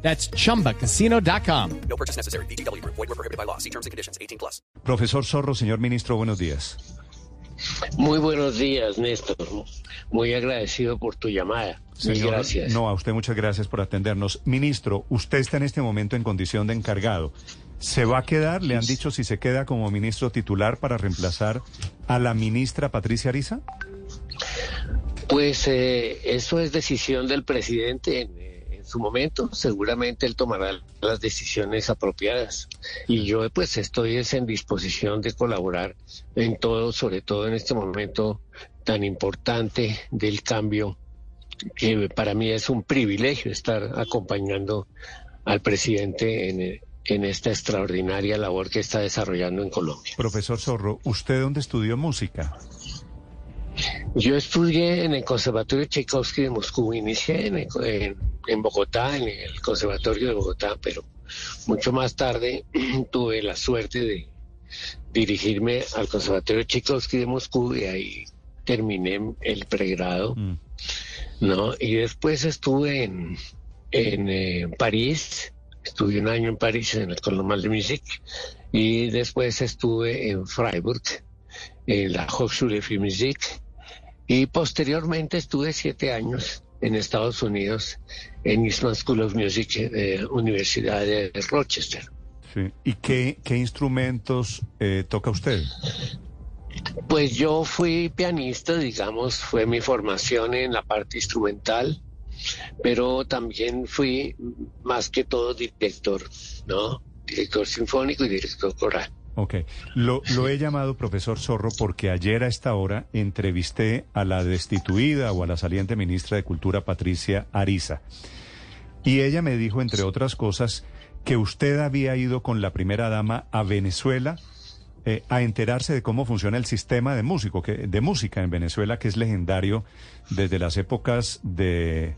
That's chumbacasino.com. No purchase necessary. BGW. Void were prohibited by law. See terms and conditions. 18 plus. Profesor Zorro, señor ministro, buenos días. Muy buenos días, Néstor. Muy agradecido por tu llamada. Señor, gracias. No, a usted muchas gracias por atendernos. Ministro, usted está en este momento en condición de encargado. ¿Se va a quedar? ¿Le han dicho si se queda como ministro titular para reemplazar a la ministra Patricia Ariza? Pues eh, eso es decisión del presidente en, eh, en su momento. Seguramente él tomará las decisiones apropiadas. Y yo pues estoy es en disposición de colaborar en todo, sobre todo en este momento tan importante del cambio, que para mí es un privilegio estar acompañando al presidente en, en esta extraordinaria labor que está desarrollando en Colombia. Profesor Zorro, ¿usted dónde estudió música? Yo estudié en el Conservatorio Tchaikovsky de Moscú, inicié en, el- en- en Bogotá, en el Conservatorio de Bogotá, pero mucho más tarde tuve la suerte de dirigirme al Conservatorio Tchaikovsky de Moscú y ahí terminé el pregrado, Mm. ¿no? Y después estuve en, en eh, París, estuve un año en París en el Colomar de Music y después estuve en Freiburg, en la Hochschule für Musik y posteriormente estuve siete años en Estados Unidos en Eastman School of Music de Universidad de Rochester. Sí. ¿Y qué, qué instrumentos eh, toca usted? Pues yo fui pianista, digamos, fue mi formación en la parte instrumental, pero también fui más que todo director, ¿no? Director sinfónico y director coral. Ok. Lo, he llamado profesor Zorro porque ayer a esta hora entrevisté a la destituida o a la saliente ministra de Cultura, Patricia Ariza. Y ella me dijo, entre otras cosas, que usted había ido con la primera dama a Venezuela eh, a enterarse de cómo funciona el sistema de, músico, que, de música en Venezuela, que es legendario desde las épocas de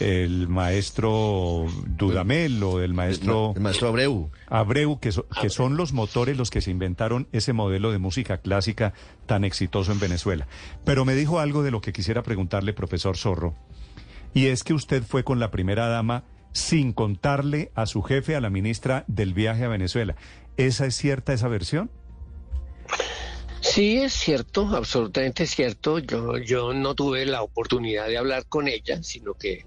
el maestro Dudamel o del maestro... El maestro Abreu. Abreu, que, so- que son los motores los que se inventaron ese modelo de música clásica tan exitoso en Venezuela. Pero me dijo algo de lo que quisiera preguntarle, profesor Zorro, y es que usted fue con la primera dama sin contarle a su jefe, a la ministra, del viaje a Venezuela. ¿Esa es cierta esa versión? Sí, es cierto, absolutamente cierto. Yo, yo no tuve la oportunidad de hablar con ella, sino que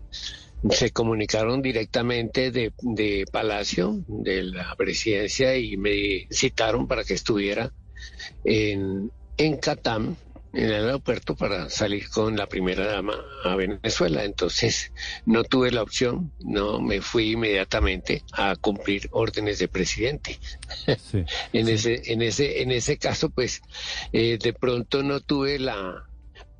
se comunicaron directamente de, de Palacio, de la presidencia, y me citaron para que estuviera en, en Catam, en el aeropuerto, para salir con la primera dama a Venezuela. Entonces, no tuve la opción, no me fui inmediatamente a cumplir órdenes de presidente. Sí. En ese, en ese, en ese caso, pues, eh, de pronto no tuve la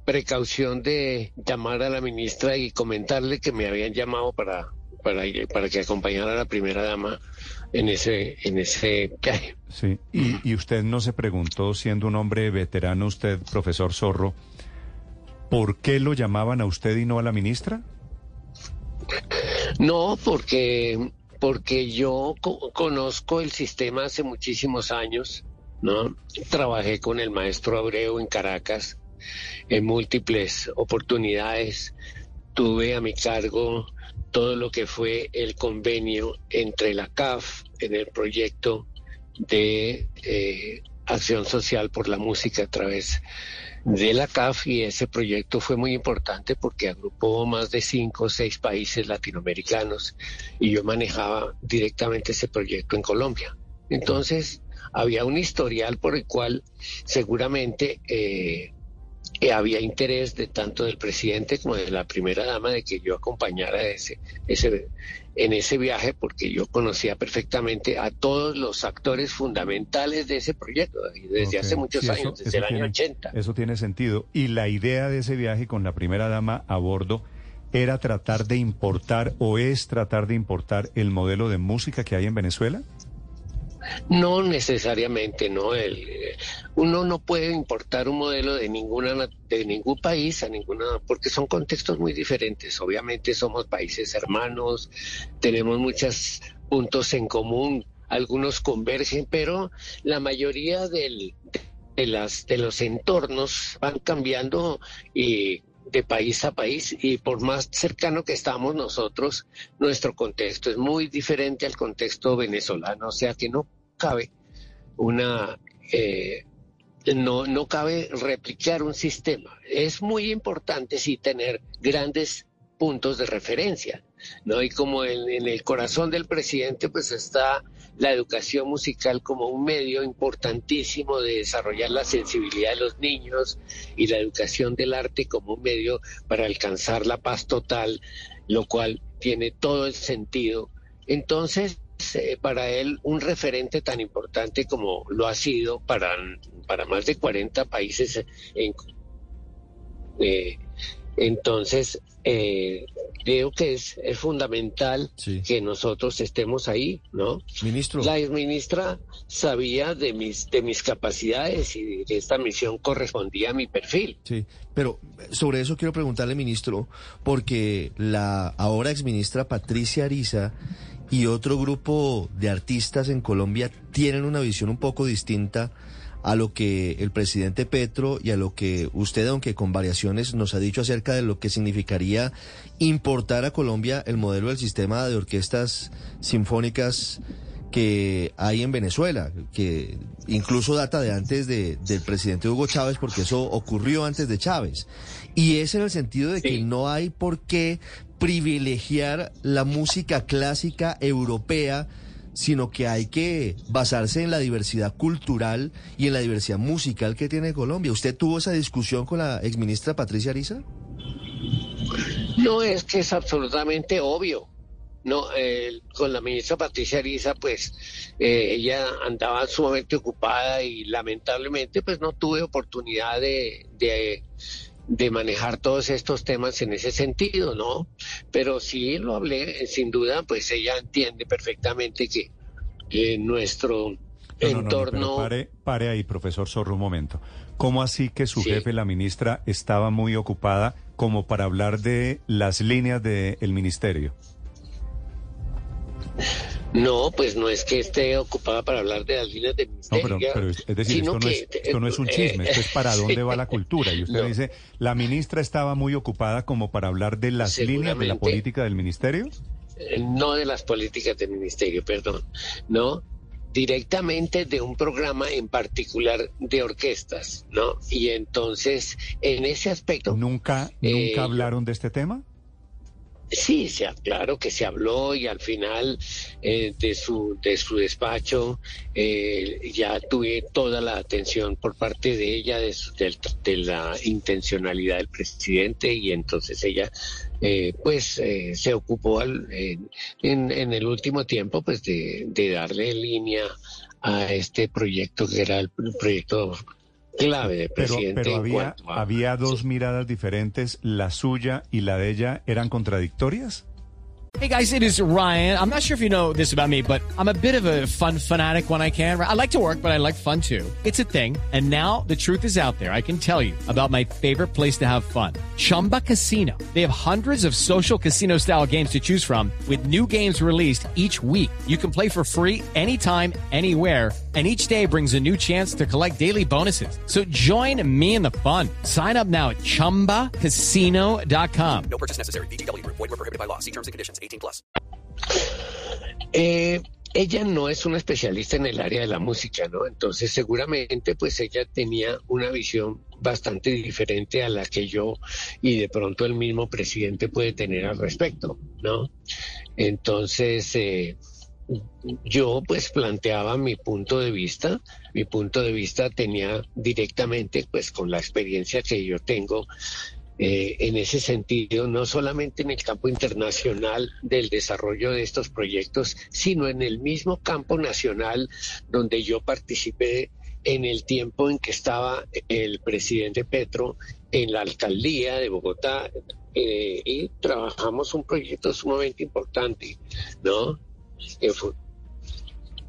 precaución de llamar a la ministra y comentarle que me habían llamado para, para, para que acompañara a la primera dama en ese, en ese viaje. Sí. Y, y usted no se preguntó, siendo un hombre veterano, usted, profesor Zorro, ¿por qué lo llamaban a usted y no a la ministra? No, porque, porque yo co- conozco el sistema hace muchísimos años, ¿no? Trabajé con el maestro Abreu en Caracas en múltiples oportunidades. Tuve a mi cargo todo lo que fue el convenio entre la CAF en el proyecto de eh, acción social por la música a través de la CAF y ese proyecto fue muy importante porque agrupó más de cinco o seis países latinoamericanos y yo manejaba directamente ese proyecto en Colombia. Entonces, había un historial por el cual seguramente eh, eh, había interés de tanto del presidente como de la primera dama de que yo acompañara ese, ese, en ese viaje porque yo conocía perfectamente a todos los actores fundamentales de ese proyecto desde hace muchos Sí, años, eso- desde eso el año tiene- 80. Eso tiene sentido. Y la idea de ese viaje con la primera dama a bordo era tratar de importar o es tratar de importar el modelo de música que hay en Venezuela. No necesariamente, no. El, uno no puede importar un modelo de ninguna de ningún país a ninguna porque son contextos muy diferentes. Obviamente somos países hermanos, tenemos muchos puntos en común, algunos convergen, pero la mayoría de las de los entornos van cambiando y de país a país y por más cercano que estamos nosotros, nuestro contexto es muy diferente al contexto venezolano, o sea que no cabe una, eh, no, no cabe replicar un sistema. Es muy importante sí tener grandes puntos de referencia, ¿no? Y como en, en el corazón del presidente pues está la educación musical como un medio importantísimo de desarrollar la sensibilidad de los niños y la educación del arte como un medio para alcanzar la paz total, lo cual tiene todo el sentido. Entonces, eh, para él, un referente tan importante como lo ha sido para, para más de 40 países en, eh, entonces, eh, creo que es, es fundamental que nosotros estemos ahí, ¿no? Ministro. La ministra sabía de mis, de mis capacidades y que esta misión correspondía a mi perfil. Sí, pero sobre eso quiero preguntarle, ministro, porque la ahora exministra Patricia Ariza y otro grupo de artistas en Colombia tienen una visión un poco distinta a lo que el presidente Petro y a lo que usted, aunque con variaciones, nos ha dicho acerca de lo que significaría importar a Colombia el modelo del sistema de orquestas sinfónicas que hay en Venezuela, que incluso data de antes de, del presidente Hugo Chávez, porque eso ocurrió antes de Chávez. Y es en el sentido de que no hay por qué privilegiar la música clásica europea sino que hay que basarse en la diversidad cultural y en la diversidad musical que tiene Colombia. ¿Usted tuvo esa discusión con la exministra Patricia Ariza? No, es que es absolutamente obvio. No, eh, con la ministra Patricia Ariza, pues eh, ella andaba sumamente ocupada y lamentablemente, pues no tuve oportunidad de, de de manejar todos estos temas en ese sentido, ¿no? Pero sí lo hablé, sin duda, pues ella entiende perfectamente que, nuestro entorno... pare, pare ahí, profesor Zorro, un momento. ¿Cómo así que su jefe, la ministra, estaba muy ocupada como para hablar de las líneas del ministerio? No, pues no es que esté ocupada para hablar de las líneas de ministerio. No, pero, es decir, esto no, es, esto no, es, un chisme, esto es para dónde va la cultura. Y usted dice, ¿la ministra estaba muy ocupada como para hablar de las líneas de la política del ministerio? Eh, no de las políticas del ministerio, perdón. No, directamente de un programa en particular de orquestas, ¿no? Y entonces, en ese aspecto... ¿Nunca, nunca eh, hablaron de este tema? Sí, se, claro que se habló y al final eh, de, su, de su despacho eh, ya tuve toda la atención por parte de ella de, de, la intencionalidad del presidente y entonces ella eh, pues se ocupó al, en, en, el último tiempo pues de, de darle línea a este proyecto que era el proyecto clave de presidente. Pero, había, había dos miradas diferentes, la suya y la de ella eran contradictorias. Hey guys, it is Ryan. I'm not sure if you know this about me, but I'm a bit of a fun fanatic when I can. I like to work, but I like fun too. It's a thing. And now the truth is out there. I can tell you about my favorite place to have fun. Chumba Casino. They have hundreds of social casino style games to choose from with new games released each week. You can play for free anytime, anywhere and each day brings a new chance to collect daily bonuses. So join me in the fun. Sign up now at ChumbaCasino.com. No purchase necessary. BGW. Void were prohibited by law. See terms and conditions. 18 plus. Eh, ella no es una especialista en el área de la música, ¿no? Entonces seguramente pues ella tenía una visión bastante diferente a la que yo y de pronto el mismo presidente puede tener al respecto, ¿no? Entonces... Eh, yo pues planteaba mi punto de vista, mi punto de vista tenía directamente pues con la experiencia que yo tengo eh, en ese sentido, no solamente en el campo internacional del desarrollo de estos proyectos, sino en el mismo campo nacional donde yo participé en el tiempo en que estaba el presidente Petro en la alcaldía de Bogotá eh, y trabajamos un proyecto sumamente importante, ¿no?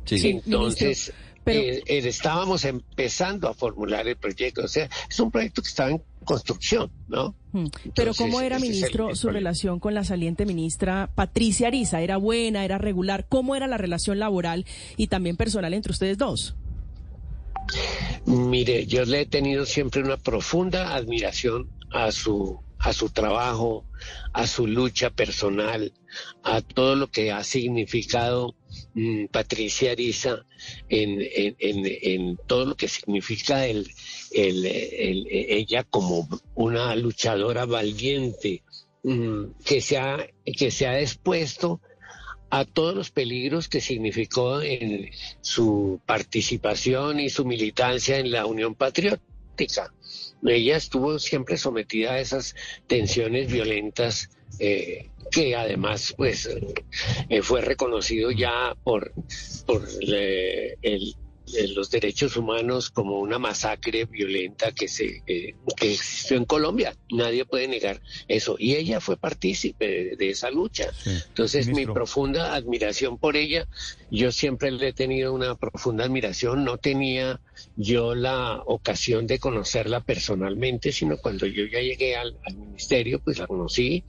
Sí, Entonces, pero- eh, eh, estábamos empezando a formular el proyecto. O sea, es un proyecto que estaba en construcción, ¿no? Hmm. Pero Entonces, ¿cómo era, ministro, su relación con la saliente ministra Patricia Ariza? ¿Era buena, era regular? ¿Cómo era la relación laboral y también personal entre ustedes dos? Mire, yo le he tenido siempre una profunda admiración a su a su trabajo, a su lucha personal, a todo lo que ha significado mm, Patricia Ariza en, en, en, todo lo que significa el, el, el- ella como una luchadora valiente mm, que se ha, que se ha expuesto a todos los peligros que significó en su participación y su militancia en la Unión Patriótica. Ella estuvo siempre sometida a esas tensiones violentas eh, que además pues eh, fue reconocido ya por, por eh, el- el- los derechos humanos como una masacre violenta que se eh, que existió en Colombia. Nadie puede negar eso. Y ella fue partícipe de, de esa lucha. Sí. Entonces, mi Ministro. profunda admiración por ella, yo siempre le he tenido una profunda admiración, no tenía yo la ocasión de conocerla personalmente, sino cuando yo ya llegué al, al ministerio, pues la conocí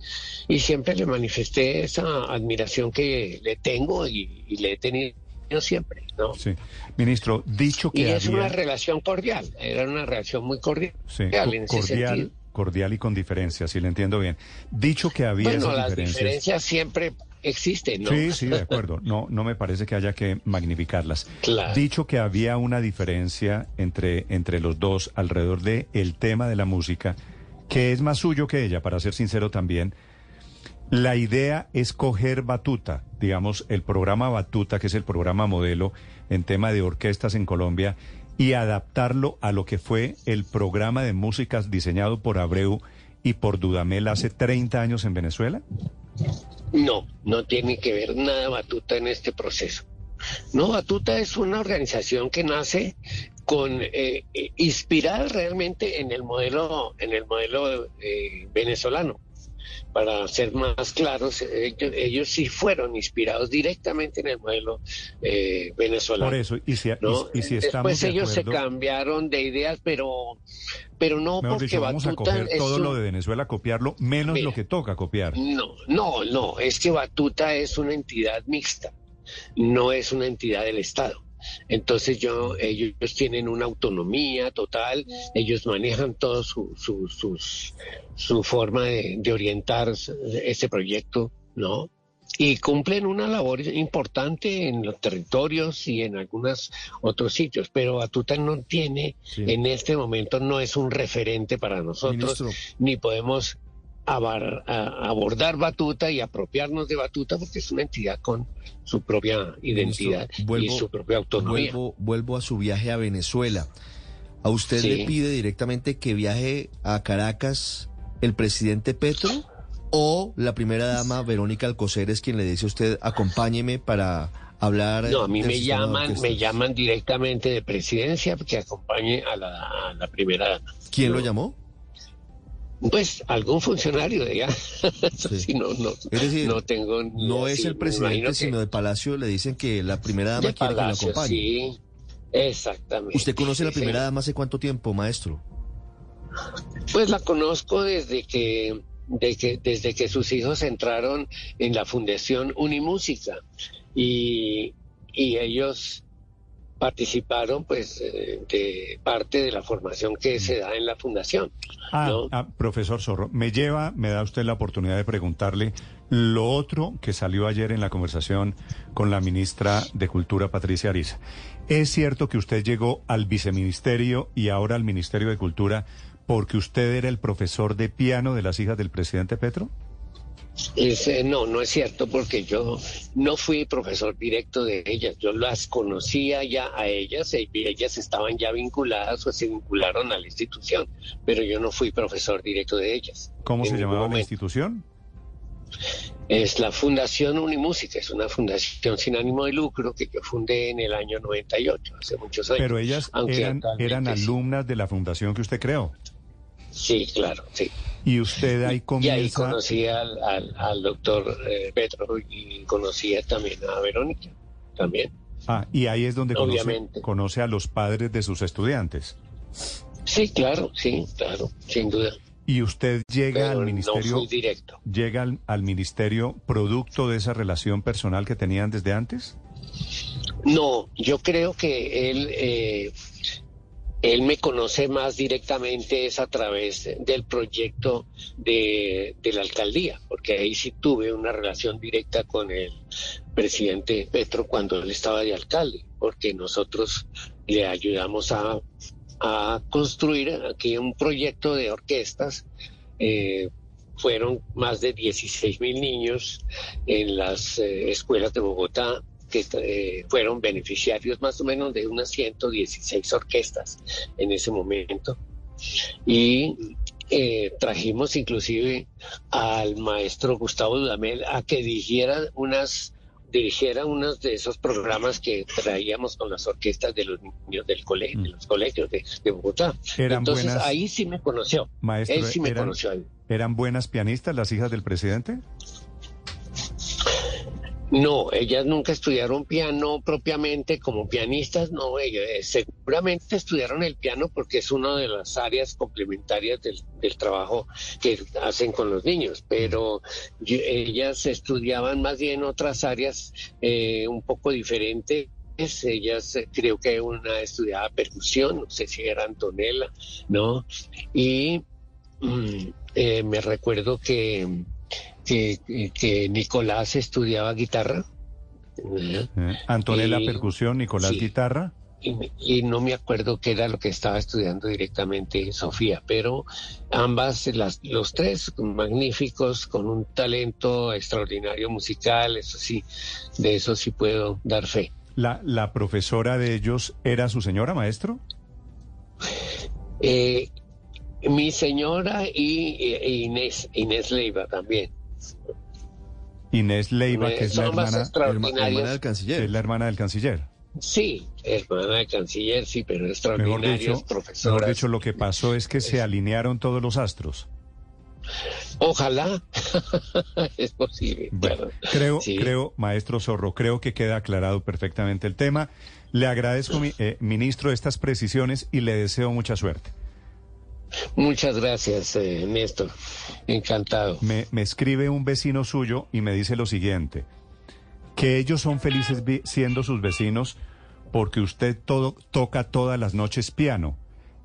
y siempre le manifesté esa admiración que le tengo y, y le he tenido siempre, ¿no? Sí. Ministro, dicho Y que es una había... relación cordial, era una relación muy cordial Sí, en co- ese cordial, sentido. cordial y con diferencias, si le entiendo bien. Dicho que había Bueno, esas las diferencias... diferencias siempre existen, ¿no? Sí, sí, de acuerdo. No, no me parece que haya que magnificarlas. Claro. Dicho que había una diferencia entre, entre los dos alrededor de el tema de la música, que es más suyo que ella, para ser sincero también. La idea es coger Batuta, digamos, el programa Batuta, que es el programa modelo en tema de orquestas en Colombia, y adaptarlo a lo que fue el programa de músicas diseñado por Abreu y por Dudamel hace 30 años en Venezuela. No, no tiene que ver nada Batuta en este proceso. No, Batuta es una organización que nace con eh, eh, inspirada realmente en el modelo, en el modelo eh, venezolano. Para ser más claros, ellos, ellos sí fueron inspirados directamente en el modelo eh, venezolano. Por eso, y si, ¿no? y si estamos Después de ellos se cambiaron de ideas, pero, pero no porque dicho, vamos a Batuta coger es todo un- lo de Venezuela, copiarlo, menos Mira. lo que toca copiar. No, no, no, es que Batuta es una entidad mixta, no es una entidad del Estado. Entonces yo, ellos tienen una autonomía total, ellos manejan todo su, su, sus- su forma de, de orientar este proyecto, ¿no? Y cumplen una labor importante en los territorios y en algunos otros sitios, pero Batuta no tiene, Sí. en este momento no es un referente para nosotros Ministro. ni podemos abar- a- abordar Batuta y apropiarnos de Batuta porque es una entidad con su propia identidad Ministro, vuelvo- y su propia autonomía. Vuelvo, vuelvo a su viaje a Venezuela. ¿A usted Sí. le pide directamente que viaje a Caracas el presidente Petro o la primera dama Verónica Alcocer es quien le dice a usted acompáñeme para hablar? No, a mí me llaman, me orquestas"? llaman directamente de presidencia que acompañe a la, a la primera dama. ¿Quién No, lo llamó? Pues algún funcionario de allá. Eso Sí. sí, no, no, Es decir, no tengo No es el presidente, sino de Palacio. Le dicen que la primera dama quiere Palacio, que lo acompañe. sí. Exactamente. ¿Usted conoce la primera dama hace cuánto tiempo, maestro? Pues la conozco desde que, de que desde que sus hijos entraron en la Fundación Unimúsica y, y ellos participaron pues eh, de parte de la formación que se da en la fundación. Ah, ¿no? ah, profesor Zorro, me lleva, me da usted la oportunidad de preguntarle lo otro que salió ayer en la conversación con la ministra de Cultura, Patricia Ariza. ¿Es cierto que usted llegó al viceministerio y ahora al Ministerio de Cultura porque usted era el profesor de piano de las hijas del presidente Petro? Es, eh, no, no es cierto porque yo no fui profesor directo de ellas, yo las conocía ya a ellas y ellas estaban ya vinculadas o se vincularon a la institución, pero yo no fui profesor directo de ellas. ¿Cómo se llamaba la institución? Es la Fundación Unimúsica, es una fundación sin ánimo de lucro que yo fundé en el año 98, hace muchos años. Pero ellas eran, eran alumnas de la fundación que usted creó. Sí, claro, sí. Y usted ahí Y ahí comienza... conocí al, al, al doctor eh, Petro y conocía también a Verónica, también. Ah, y ahí es donde conoce, Obviamente. conoce a los padres de sus estudiantes. Sí, claro, sí, claro, sin duda. Y usted llega Pero al no ministerio, fui directo. llega al, al ministerio producto de esa relación personal que tenían desde antes. No, yo creo que él, eh, él me conoce más directamente es a través del proyecto de, de la alcaldía, porque ahí sí tuve una relación directa con el presidente Petro cuando él estaba de alcalde, porque nosotros le ayudamos a, construir aquí un proyecto de orquestas. eh, fueron más de 16 mil niños en las eh, escuelas de Bogotá que eh, fueron beneficiarios más o menos de unas 116 orquestas en ese momento. Y eh, trajimos inclusive al maestro Gustavo Dudamel a que dirigiera unas dirigiera unos de esos programas que traíamos con las orquestas de los niños del colegio, de los colegios de, de Bogotá. Eran Entonces buenas- ahí sí me conoció. Maestro, Él sí me eran- conoció ahí. ¿Eran buenas pianistas las hijas del presidente? No, ellas nunca estudiaron piano propiamente como pianistas, no, ellas eh, seguramente estudiaron el piano porque es una de las áreas complementarias del, del trabajo que hacen con los niños, pero yo- ellas estudiaban más bien otras áreas eh, un poco diferentes. Ellas eh, creo que una estudiaba percusión, no sé si era Antonella, ¿no? Y mm, eh, me recuerdo que que, que Nicolás estudiaba guitarra ¿eh? Antonella Y- percusión, Nicolás sí. guitarra. y, y no me acuerdo qué era lo que estaba estudiando directamente Sofía, pero ambas, las, los tres magníficos, con un talento extraordinario musical, eso sí, de eso sí puedo dar fe. La, la profesora de ellos era su señora, maestro. Eh, mi señora y, y Inés, Inés Leiva también. Inés Leiva, Eh, que es la son hermana, del canciller. es la hermana del canciller. Sí, hermana de canciller, sí, pero Mejor extraordinarias dicho, profesoras. mejor dicho, lo que pasó es que se alinearon todos los astros. Ojalá es posible. Bueno, claro. creo, Sí. creo, maestro Zorro, creo que queda aclarado perfectamente el tema. Le agradezco, mi- eh, ministro, estas precisiones y le deseo mucha suerte. Muchas gracias, eh, Néstor. Encantado. Me, me escribe un vecino suyo y me dice lo siguiente, que ellos son felices siendo sus vecinos porque usted todo, toca todas las noches piano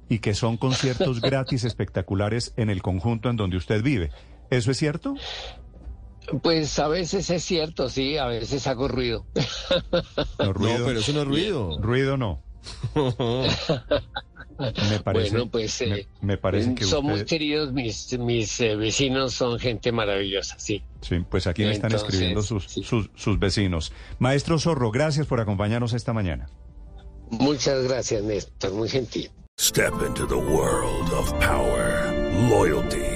y que son conciertos gratis espectaculares en el conjunto en donde usted vive. ¿Eso es cierto? Pues a veces es cierto, sí, a veces hago ruido. No, ruido, No, pero eso no es ruido. ruido no. Me parece, bueno, pues me, eh, me parece que son muy usted- queridos, mis, mis eh, vecinos son gente maravillosa, sí. Sí, pues aquí me están Entonces, escribiendo sus, sí. sus, sus vecinos. Maestro Zorro, gracias por acompañarnos esta mañana. Muchas gracias, Néstor, muy gentil. Step into the world of power, loyalty,